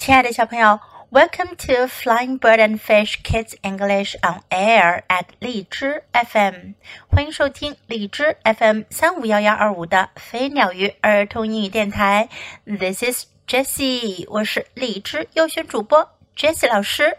亲爱的小朋友，Welcome to Flying Bird and Fish Kids English on Air at 荔枝 FM，欢迎收听荔枝 FM 三五幺幺二五的飞鸟鱼儿童英语电台。This is Jessie，我是荔枝优选主播 Jessie 老师。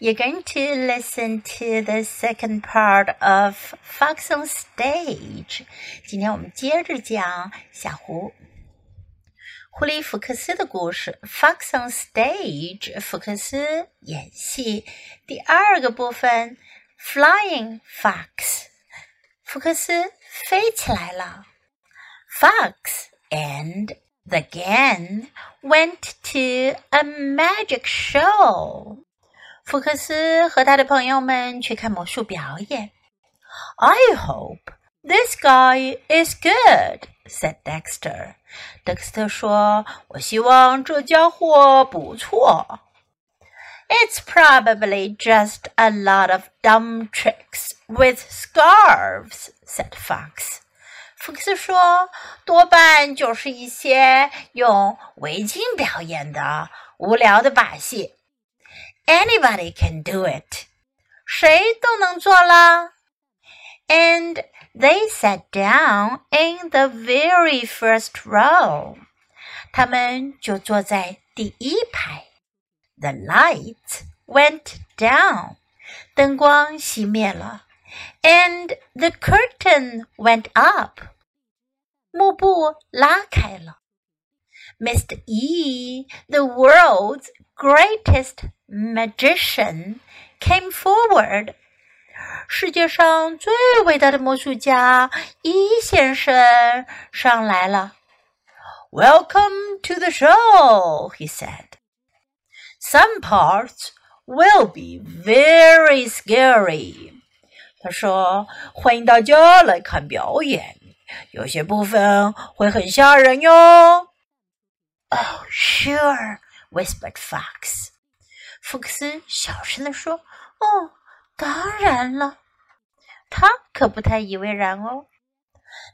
You're going to listen to the second part of Fox on Stage。今天我们接着讲小狐。狐狸福克斯的故事，Fox on Stage，福克斯演戏。第二个部分，Flying Fox，福克斯飞起来了。Fox and the gang went to a magic show。福克斯和他的朋友们去看魔术表演。I hope this guy is good。 said Dexter。德克斯特说：“我希望这家伙不错。” It's probably just a lot of dumb tricks with scarves," said Fox. 福克斯说：“多半就是一些用围巾表演的无聊的把戏。Anybody can do it，谁都能做了。And they sat down in the very first row. 他们就坐在第一排。The lights went down. 灯光熄灭了。And the curtain went up. 幕布拉开了。Mr. E, the world's greatest magician, came forward 世界上最伟大的魔术家伊先生上来了。Welcome to the show, he said. Some parts will be very scary. 他说：“欢迎大家来看表演，有些部分会很吓人哟。” Oh, sure, whispered Fox. 福克斯小声地说：“哦。” 当然了，他可不太以为然哦。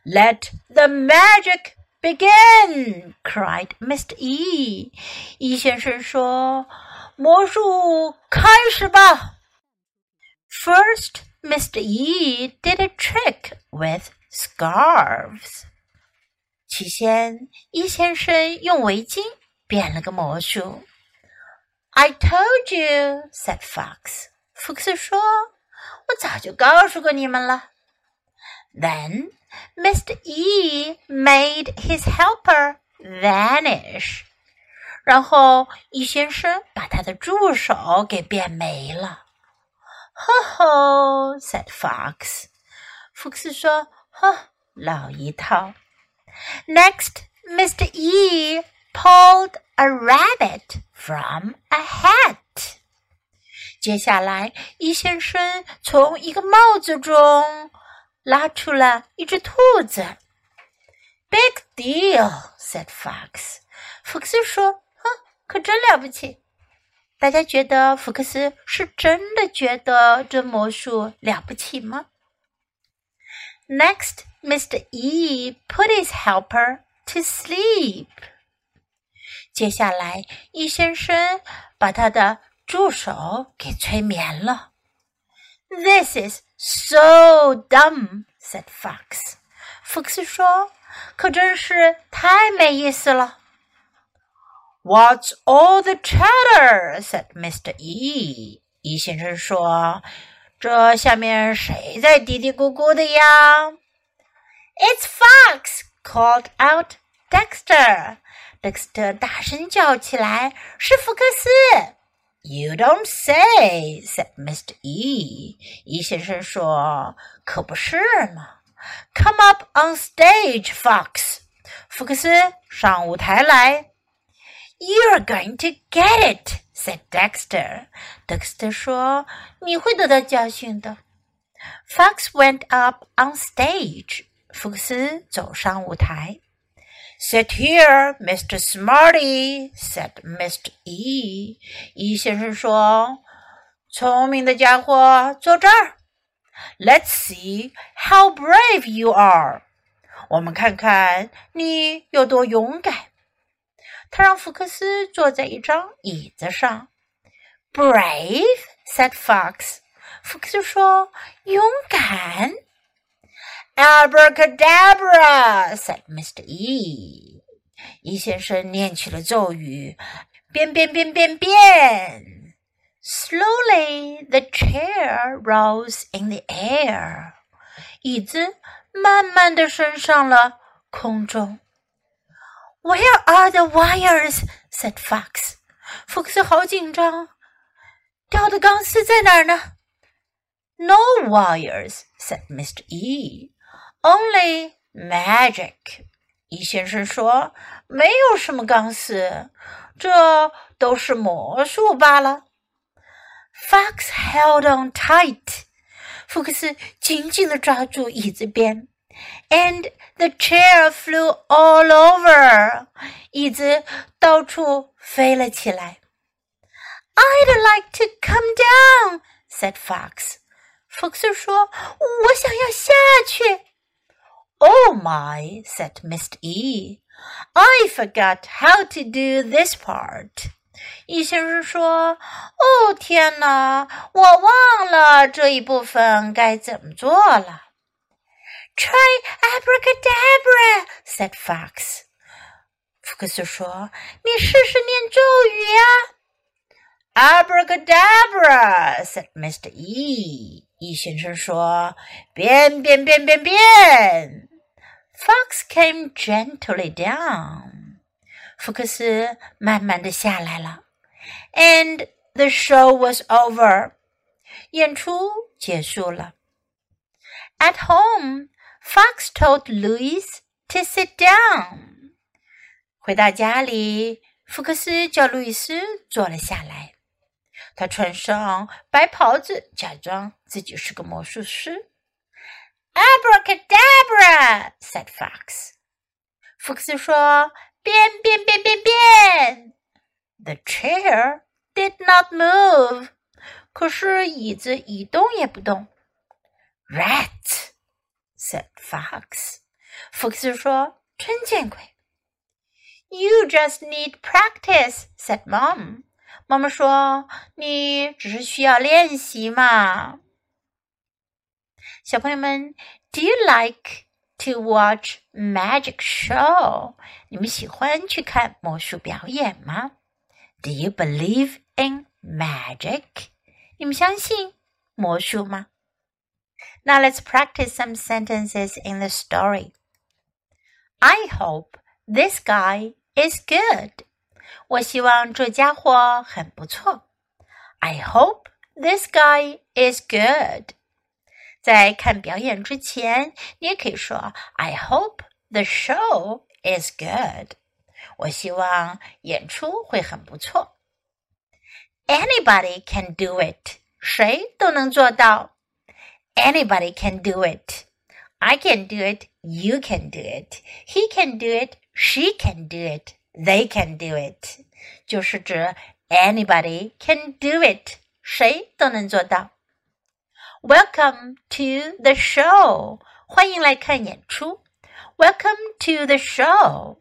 Let the magic begin! cried Mr. E. 伊先生说：“魔术开始吧。” First, Mr. E did a trick with scarves. 起先，伊先生用围巾变了个魔术。I told you, said Fox. 福克斯说：“我早就告诉过你们了。” Then Mr. E made his helper vanish. 然后易先生把他的助手给变没了。“Ho ho,” said Fox. 福克斯说：“呵，老一套。” Next, Mr. E pulled a rabbit from a hat. 接下来，伊先生从一个帽子中拉出了一只兔子。Big deal, said Fox. 福克斯说：“哼，可真了不起。”大家觉得福克斯是真的觉得这魔术了不起吗？Next, Mr. E put his helper to sleep. 接下来，伊先生把他的助手给催眠了。This is so dumb," said Fox. 福克斯说：“可真是太没意思了。” What's all the chatter? said Mr. E. 伊先生说：“这下面谁在嘀嘀咕咕的呀？”It's Fox! called out Dexter. 德克斯特大声叫起来：“是福克斯！” You don't say," said Mr. E. 伊先生说：“可不是嘛。” Come up on stage, Fox. 福克斯上舞台来。You're going to get it," said Dexter. 德克斯特说：“你会得到教训的。” Fox went up on stage. 福克斯走上舞台。 Sit here, Mr. Smarty," said Mr. E. 伊先生说：“聪明的家伙，坐这儿。Let's see how brave you are. 我们看看你有多勇敢。”他让福克斯坐在一张椅子上。Brave said Fox。福克斯说：“勇敢。” Abracadabra said Mr. E。E 先生念起了咒语：变变变变变。Slowly the chair rose in the air。椅子慢慢的升上了空中。Where are the wires? said Fox. 福克斯好紧张。吊的钢丝在哪儿呢？No wires, said Mr. E. Only magic. 伊先生说：“没有什么钢丝，这都是魔术罢了。” Fox held on tight. 福克斯紧紧地抓住椅子边，and the chair flew all over. 椅子到处飞了起来。I'd like to come down," said Fox. 福克斯说：“我想要下去。” Oh my, said Mr. E. I forgot how to do this part. 易先生说：“哦，天哪，我忘了这一部分该怎么做了。” Try abracadabra, said Fox. 福克斯说：“你试试念咒语呀。” Abracadabra, said Mr. E. 易先生说：“变变变变变。” ” Fox came gently down. 福克斯慢慢的下来了。And the show was over. 演出结束了。At home, Fox told Louis to sit down. 回到家里，福克斯叫路易斯坐了下来。他穿上白袍子，假装自己是个魔术师。Abracadabra said Fox。福克斯说：“变变变变变。” The chair did not move。可是椅子一动也不动。Rat said Fox。福克斯说：“真见鬼。” You just need practice said Mom。妈妈说：“你只是需要练习嘛。” 小朋友们，Do you like to watch magic show？你们喜欢去看魔术表演吗？Do you believe in magic？你们相信魔术吗？Now let's practice some sentences in the story. I hope this guy is good. 我希望这家伙很不错。I hope this guy is good。 在看表演之前，你也可以说 I hope the show is good。我希望演出会很不错。Anybody can do it。谁都能做到。Anybody can do it。I can do it. You can do it. He can do it. She can do it. They can do it，就是指 anybody can do it，谁都能做到。 Welcome to the show，欢迎来看演出。Welcome to the show，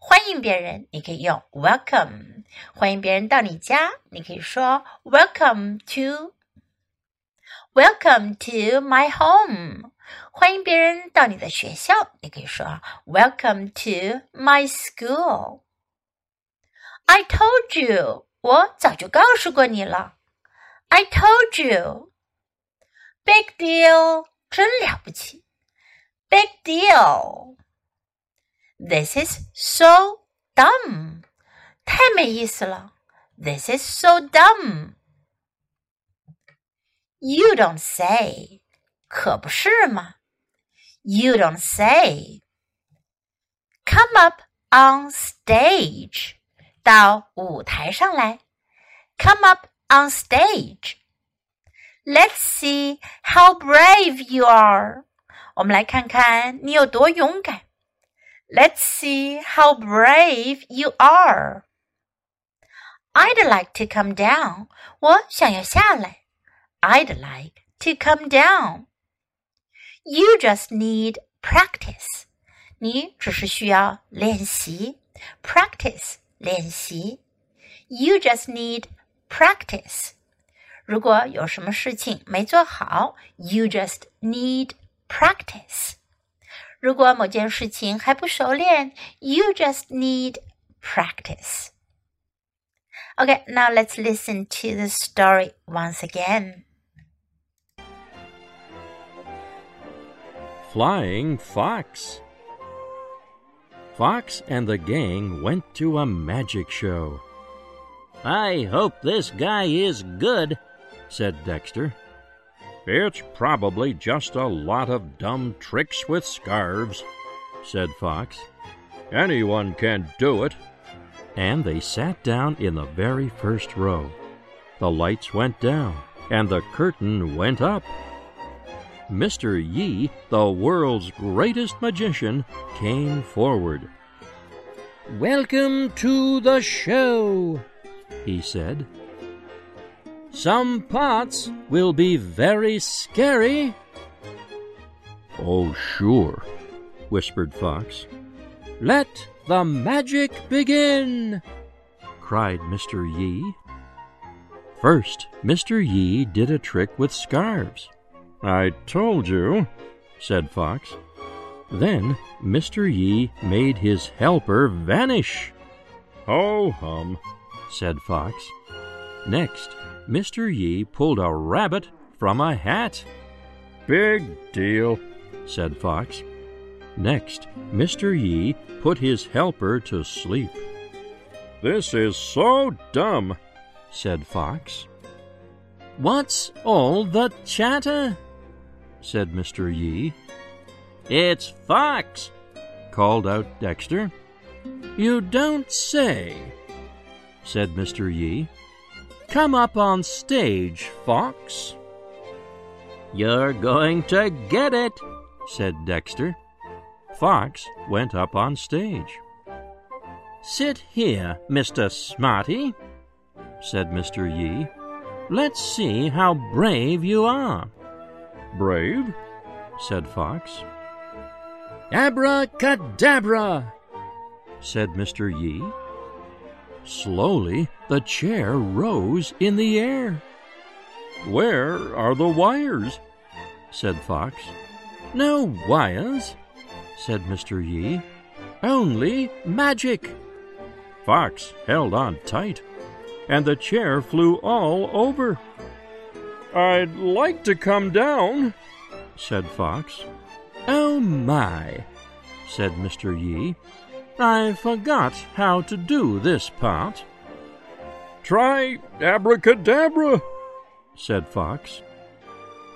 欢迎别人，你可以用 welcome。欢迎别人到你家，你可以说 welcome to。Welcome to my home，欢迎别人到你的学校，你可以说 Welcome to my school。I told you，我早就告诉过你了。I told you。 Big deal，真了不起。Big deal。This is so dumb，太没意思了。This is so dumb。You don't say，可不是嘛。You don't say。Come up on stage。到舞台上来，come up on stage. Let's see how brave you are. 我们来看看你有多勇敢。Let's see how brave you are. I'd like to come down. 我想要下来。I'd like to come down. You just need practice. 你只是需要练习。Practice 练习。You just need practice。 如果有什么事情没做好，you just need practice。如果某件事情还不熟练，you just need practice. Okay, now let's listen to the story once again. Flying Fox. Fox and the gang went to a magic show. I hope this guy is good, said Dexter. It's probably just a lot of dumb tricks with scarves, said Fox. Anyone can do it. And they sat down in the very first row. The lights went down, and the curtain went up. Mr. Yi, the world's greatest magician, came forward. Welcome to the show, he said. Some parts will be very scary. Oh, sure, whispered Fox. Let the magic begin, cried Mr. Yi. First, Mr. Yi did a trick with scarves. I told you, said Fox. Then Mr. Yi made his helper vanish. Ho hum, said Fox. Next, Mr. Yi pulled a rabbit from a hat. Big deal, said Fox. Next, Mr. Yi put his helper to sleep. This is so dumb, said Fox. What's all the chatter? said Mr. Yi. It's Fox, called out Dexter. You don't say, said Mr. Yi. Come up on stage, Fox. You're going to get it, said Dexter. Fox went up on stage. Sit here, Mr. Smarty, said Mr. Yi. Let's see how brave you are. Brave? said Fox. Abracadabra, said Mr. Yi. Slowly, the chair rose in the air. Where are the wires? said Fox. No wires, said Mr. Yi. Only magic. Fox held on tight, and the chair flew all over. I'd like to come down, said Fox. Oh my, said Mr. Yi. I forgot how to do this part. Try abracadabra, said Fox.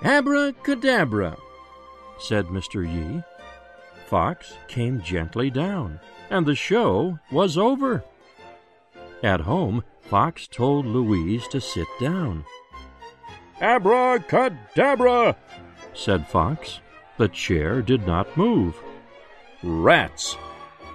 Abracadabra, said Mr. Yi. Fox came gently down, and the show was over. At home, Fox told Louise to sit down. Abracadabra, said Fox. The chair did not move. Rats,